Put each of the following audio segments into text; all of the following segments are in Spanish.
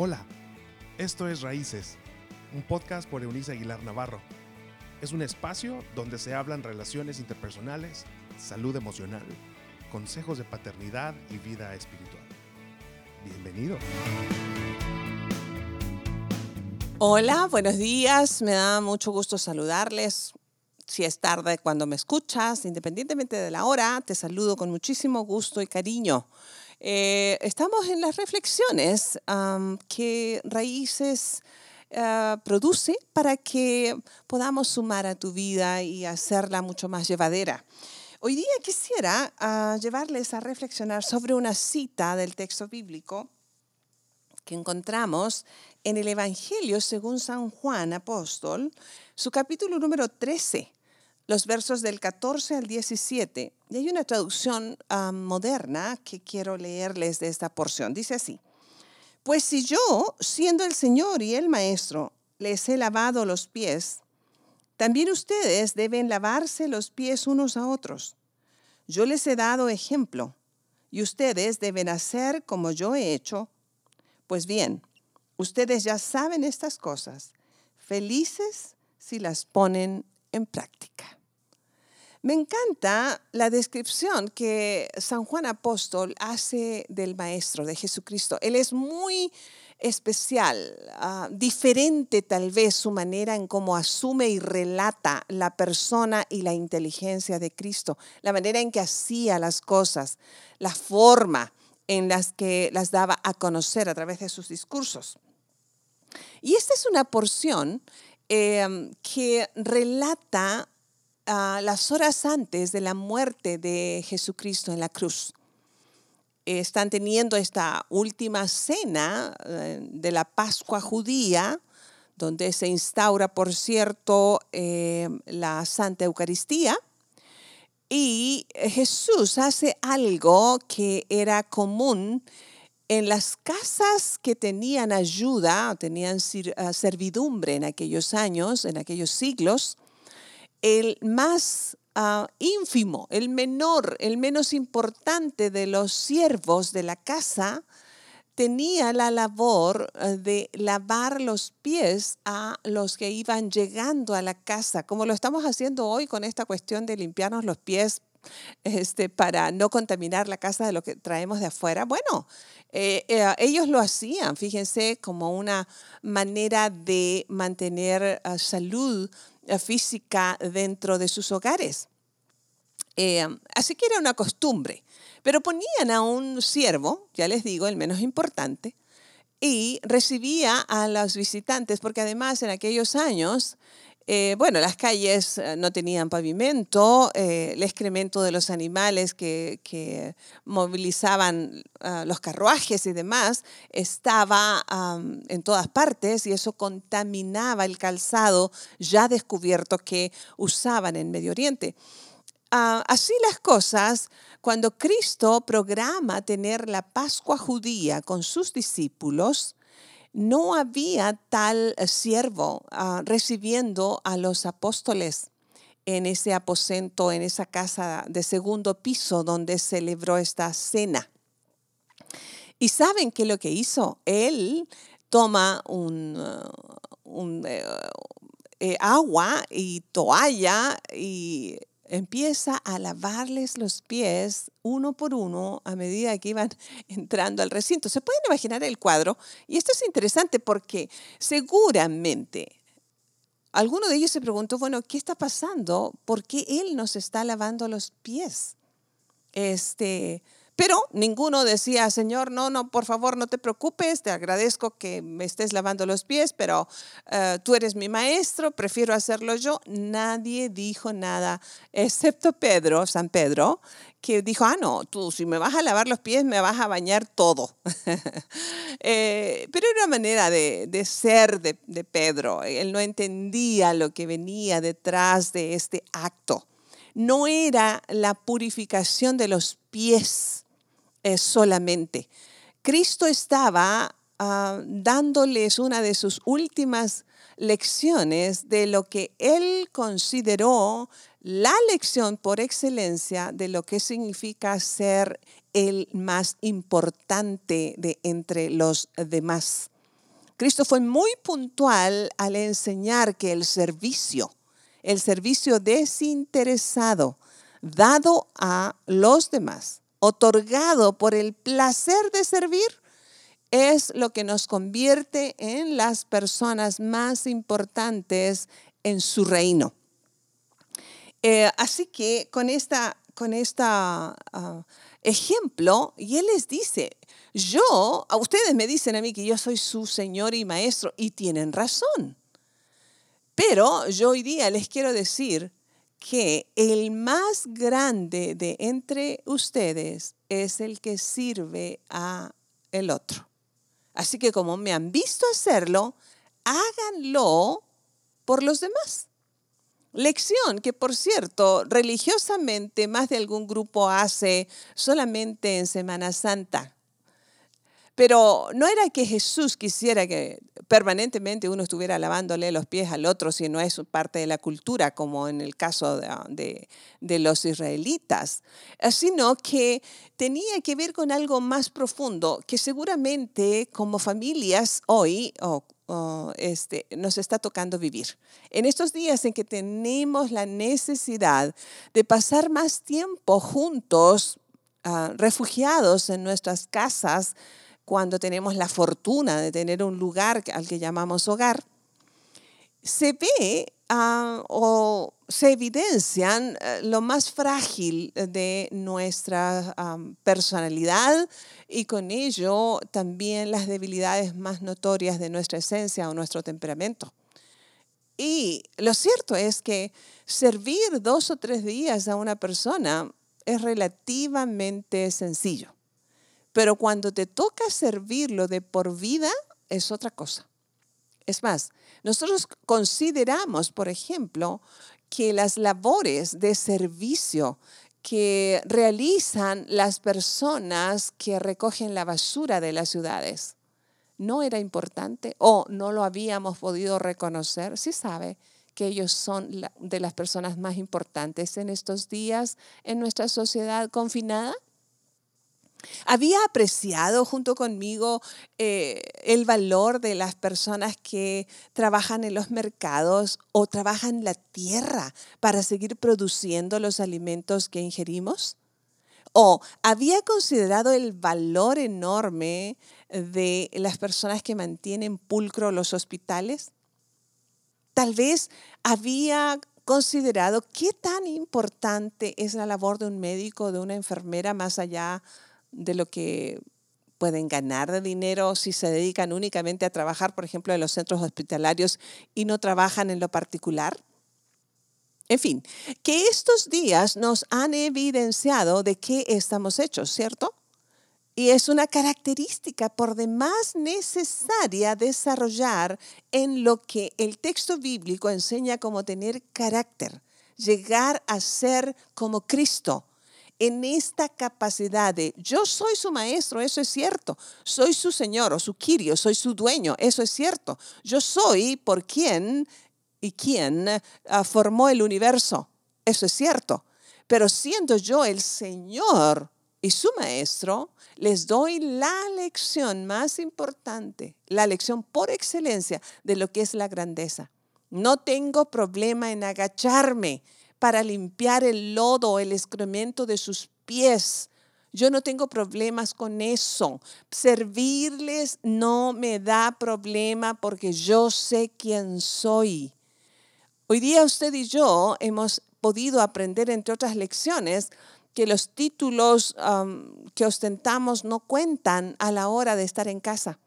Hola, esto es Raíces, un podcast por Eunice Aguilar Navarro. Es un espacio donde se hablan relaciones interpersonales, salud emocional, consejos de paternidad y vida espiritual. Bienvenido. Hola, buenos días. Me da mucho gusto saludarles. Si es tarde cuando me escuchas, independientemente de la hora, te saludo con muchísimo gusto y cariño. Eh, estamos en las reflexiones que Raíces eh, produce para que podamos sumar a tu vida y hacerla mucho más llevadera. Hoy día quisiera ah, llevarles a reflexionar sobre una cita del texto bíblico que encontramos en el Evangelio según San Juan Apóstol, su capítulo número 13, los versos del 14 al 17. Y hay una traducción ah, moderna que quiero leerles de esta porción. Dice así, pues si yo, siendo el Señor y el Maestro, les he lavado los pies, también ustedes deben lavarse los pies unos a otros. Yo les he dado ejemplo y ustedes deben hacer como yo he hecho. Pues bien, ustedes ya saben estas cosas, felices si las ponen en práctica. Me encanta la descripción que San Juan Apóstol hace del Maestro, de Jesucristo. Él es muy especial, ah, diferente tal vez su manera en cómo asume y relata la persona y la inteligencia de Cristo, la manera en que hacía las cosas, la forma en las que las daba a conocer a través de sus discursos. Y esta es una porción eh, que relata las horas antes de la muerte de Jesucristo en la cruz. Están teniendo esta última cena eh, de la Pascua judía, donde se instaura, por cierto, eh, la Santa Eucaristía. Y Jesús hace algo que era común en las casas que tenían ayuda, tenían eh, servidumbre en aquellos años, en aquellos siglos, el más ah, ínfimo, el menor, el menos importante de los siervos de la casa, tenía la labor eh, de lavar los pies a los que iban llegando a la casa, como lo estamos haciendo hoy con esta cuestión de limpiarnos los pies este, para no contaminar la casa de lo que traemos de afuera. Bueno, eh, eh, ellos lo hacían, fíjense, como una manera de mantener ah, salud física dentro de sus hogares. Eh, así que era una costumbre. Pero ponían a un siervo, ya les digo, el menos importante, y recibía a los visitantes, porque además en aquellos años eh, bueno, las calles eh, no tenían pavimento, eh, el excremento de los animales que, movilizaban ah, los carruajes y demás estaba en todas partes y eso contaminaba el calzado ya descubierto que usaban en Medio Oriente. Ah, así las cosas, cuando Cristo programa tener la Pascua judía con sus discípulos, no había tal siervo ah, recibiendo a los apóstoles en ese aposento, en esa casa de segundo piso donde celebró esta cena. Y saben que lo que hizo, él toma un, ah, eh, eh, agua y toalla y empieza a lavarles los pies uno por uno a medida que iban entrando al recinto. ¿Se pueden imaginar el cuadro? Y esto es interesante porque seguramente alguno de ellos se preguntó, bueno, ¿qué está pasando? ¿Por qué él nos está lavando los pies? Este, pero ninguno decía, Señor, no, no, por favor, no te preocupes, te agradezco que me estés lavando los pies, pero eh, tú eres mi maestro, prefiero hacerlo yo. Nadie dijo nada, excepto Pedro, San Pedro, que dijo, ah, no, tú si me vas a lavar los pies, me vas a bañar todo. Eh, pero era una manera de, ser de, de Pedro. Él no entendía lo que venía detrás de este acto. No era la purificación de los pies solamente. Cristo estaba ah, dándoles una de sus últimas lecciones de lo que él consideró la lección por excelencia de lo que significa ser el más importante de entre los demás. Cristo fue muy puntual al enseñar que el servicio, el servicio desinteresado, dado a los demás, otorgado por el placer de servir, es lo que nos convierte en las personas más importantes en su reino. Eh, así que con esta, con ah, ejemplo, y él les dice, yo, a ustedes me dicen a mí que yo soy su Señor y Maestro, y tienen razón. Pero yo hoy día les quiero decir que el más grande de entre ustedes es el que sirve a el otro. Así que como me han visto hacerlo, háganlo por los demás. Lección que, por cierto, religiosamente más de algún grupo hace solamente en Semana Santa. Pero no era que Jesús quisiera que permanentemente uno estuviera lavándole los pies al otro si no es parte de la cultura, como en el caso de, los israelitas, sino que tenía que ver con algo más profundo que seguramente como familias hoy este, nos está tocando vivir. En estos días en que tenemos la necesidad de pasar más tiempo juntos, ah, refugiados en nuestras casas, cuando tenemos la fortuna de tener un lugar al que llamamos hogar, se ve ah, o se evidencian eh, lo más frágil de nuestra personalidad y con ello también las debilidades más notorias de nuestra esencia o nuestro temperamento. Y lo cierto es que servir dos o tres días a una persona es relativamente sencillo. Pero cuando te toca servirlo de por vida, es otra cosa. Es más, nosotros consideramos, por ejemplo, que las labores de servicio que realizan las personas que recogen la basura de las ciudades no era importante o no lo habíamos podido reconocer. Sí sabe que ellos son de las personas más importantes en estos días en nuestra sociedad confinada. Había apreciado junto conmigo eh, el valor de las personas que trabajan en los mercados o trabajan la tierra para seguir produciendo los alimentos que ingerimos. ¿O había considerado el valor enorme de las personas que mantienen pulcro los hospitales? Tal vez había considerado qué tan importante es la labor de un médico, de una enfermera, más allá de lo que pueden ganar de dinero si se dedican únicamente a trabajar, por ejemplo, en los centros hospitalarios y no trabajan en lo particular? En fin, que estos días nos han evidenciado de qué estamos hechos, ¿cierto? Y es una característica por demás necesaria desarrollar en lo que el texto bíblico enseña como tener carácter, llegar a ser como Cristo, en esta capacidad de yo soy su maestro, eso es cierto, soy su señor o su quirio, soy su dueño, eso es cierto, yo soy por quien y quien ah, formó el universo, eso es cierto, pero siendo yo el señor y su maestro, les doy la lección más importante, la lección por excelencia de lo que es la grandeza. No tengo problema en agacharme para limpiar el lodo, el excremento de sus pies. Yo no tengo problemas con eso. Servirles no me da problema porque yo sé quién soy. Hoy día usted y yo hemos podido aprender, entre otras lecciones, que los títulos que ostentamos no cuentan a la hora de estar en casa.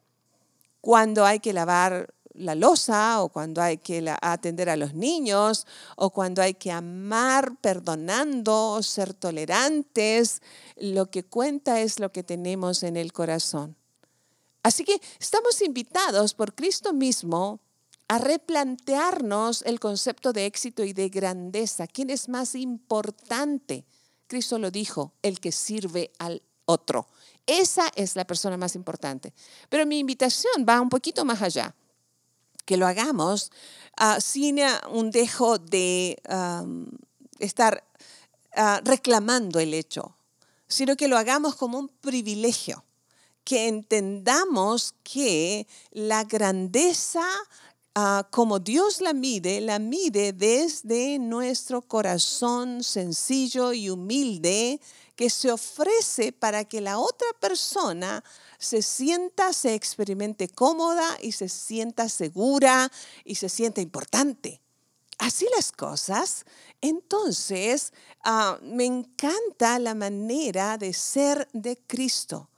Cuando hay que lavar la losa o cuando hay que atender a los niños o cuando hay que amar perdonando, ser tolerantes. Lo que cuenta es lo que tenemos en el corazón. Así que estamos invitados por Cristo mismo a replantearnos el concepto de éxito y de grandeza. ¿Quién es más importante? Cristo lo dijo, el que sirve al otro. Esa es la persona más importante. Pero mi invitación va un poquito más allá que lo hagamos ah, sin un dejo de estar ah, reclamando el hecho, sino que lo hagamos como un privilegio, que entendamos que la grandeza Ah, como Dios la mide, la mide desde nuestro corazón sencillo y humilde que se ofrece para que la otra persona se sienta, se experimente cómoda y se sienta segura y se sienta importante. Así las cosas. Entonces, ah, me encanta la manera de ser de Cristo.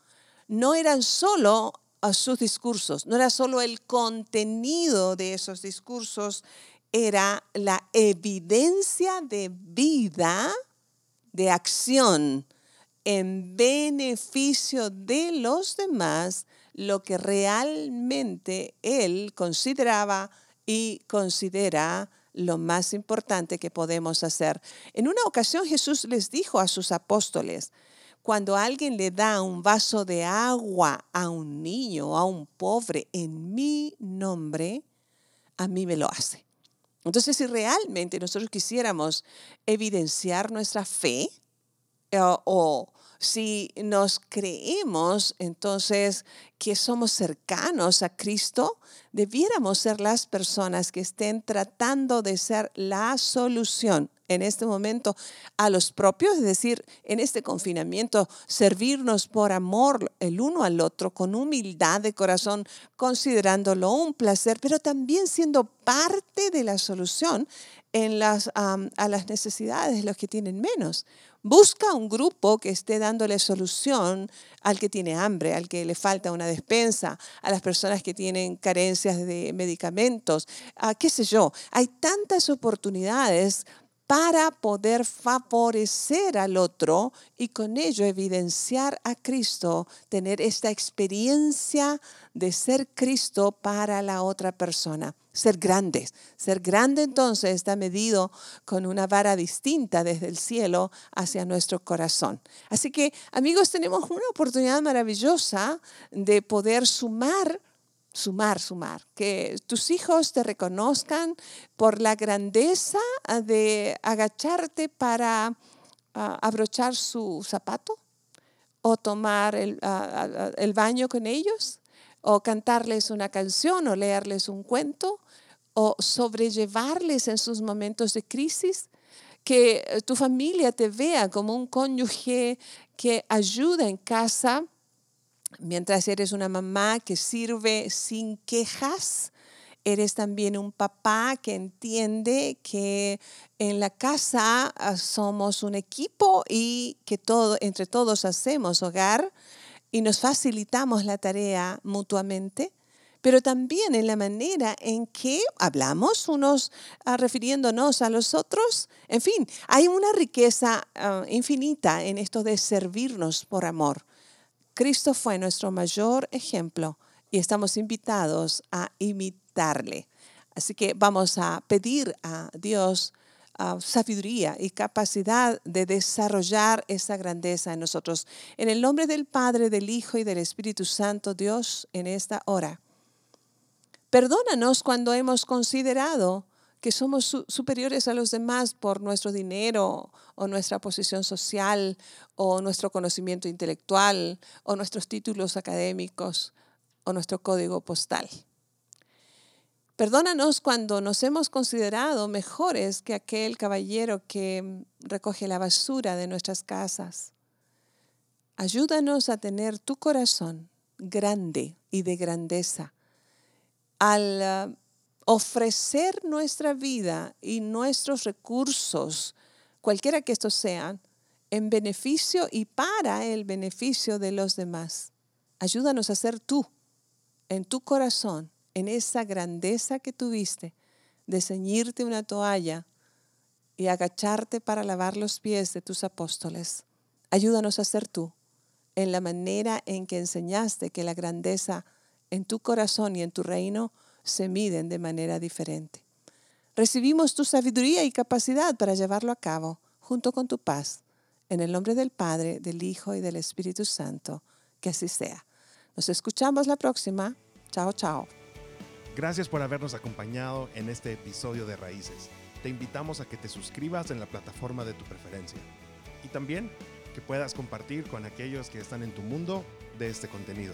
No eran solo a sus discursos. No era solo el contenido de esos discursos, era la evidencia de vida, de acción en beneficio de los demás, lo que realmente él consideraba y considera lo más importante que podemos hacer. En una ocasión Jesús les dijo a sus apóstoles, cuando alguien le da un vaso de agua a un niño o a un pobre en mi nombre, a mí me lo hace. Entonces, si realmente nosotros quisiéramos evidenciar nuestra fe eh, o si nos creemos entonces que somos cercanos a Cristo, debiéramos ser las personas que estén tratando de ser la solución en este momento a los propios, es decir, en este confinamiento, servirnos por amor el uno al otro, con humildad de corazón, considerándolo un placer, pero también siendo parte de la solución a las necesidades de los que tienen menos. Busca un grupo que esté dándole solución al que tiene hambre, al que le falta una despensa, a las personas que tienen carencias de medicamentos, qué sé yo. Hay tantas oportunidades para poder favorecer al otro y con ello evidenciar a Cristo, tener esta experiencia de ser Cristo para la otra persona. Ser grandes. Ser grande entonces está medido con una vara distinta desde el cielo hacia nuestro corazón. Así que amigos, tenemos una oportunidad maravillosa de poder sumar sumar, sumar, que tus hijos te reconozcan por la grandeza ah, de agacharte para ah, abrochar su zapato o tomar el, ah, el, baño con ellos o cantarles una canción o leerles un cuento o sobrellevarles en sus momentos de crisis, que eh, tu familia te vea como un cónyuge que ayuda en casa Mientras eres una mamá que sirve sin quejas, eres también un papá que entiende que en la casa ah, somos un equipo y que todo, entre todos hacemos hogar y nos facilitamos la tarea mutuamente, pero también en la manera en que hablamos unos ah, refiriéndonos a los otros. En fin, hay una riqueza ah, infinita en esto de servirnos por amor. Cristo fue nuestro mayor ejemplo y estamos invitados a imitarle. Así que vamos a pedir a Dios sabiduría y capacidad de desarrollar esa grandeza en nosotros. En el nombre del Padre, del Hijo y del Espíritu Santo, Dios, en esta hora. Perdónanos cuando hemos considerado que somos superiores a los demás por nuestro dinero o nuestra posición social o nuestro conocimiento intelectual o nuestros títulos académicos o nuestro código postal. Perdónanos cuando nos hemos considerado mejores que aquel caballero que recoge la basura de nuestras casas. Ayúdanos a tener tu corazón grande y de grandeza al ofrecer nuestra vida y nuestros recursos, cualquiera que estos sean, en beneficio y para el beneficio de los demás. Ayúdanos a ser tú, en tu corazón, en esa grandeza que tuviste, de ceñirte una toalla y agacharte para lavar los pies de tus apóstoles. Ayúdanos a ser tú, en la manera en que enseñaste que la grandeza en tu corazón y en tu reino se miden de manera diferente. Recibimos tu sabiduría y capacidad para llevarlo a cabo, junto con tu paz, en el nombre del Padre, del Hijo y del Espíritu Santo. Que así sea. Nos escuchamos la próxima. Chao, chao. Gracias por habernos acompañado en este episodio de Raíces. Te invitamos a que te suscribas en la plataforma de tu preferencia y también que puedas compartir con aquellos que están en tu mundo de este contenido.